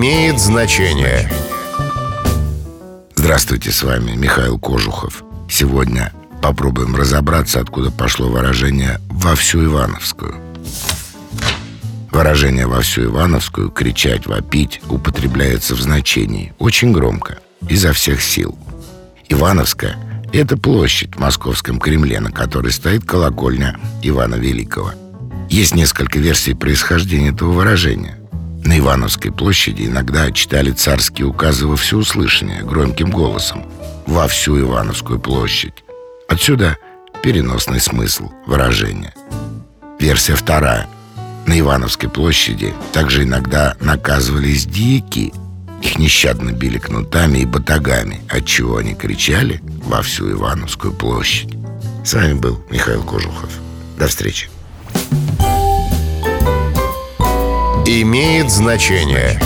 имеет значение. Здравствуйте, с вами Михаил Кожухов. Сегодня попробуем разобраться, откуда пошло выражение «во всю Ивановскую». Выражение «во всю Ивановскую» «кричать», «вопить» употребляется в значении очень громко, изо всех сил. Ивановская – это площадь в московском Кремле, на которой стоит колокольня Ивана Великого. Есть несколько версий происхождения этого выражения. На Ивановской площади иногда читали царские указы во всеуслышание, громким голосом, во всю Ивановскую площадь. Отсюда переносный смысл выражения. Версия вторая. На Ивановской площади также иногда наказывались дьяки. Их нещадно били кнутами и батагами, отчего они кричали во всю Ивановскую площадь. С вами был Михаил Кожухов. До встречи. Имеет значение.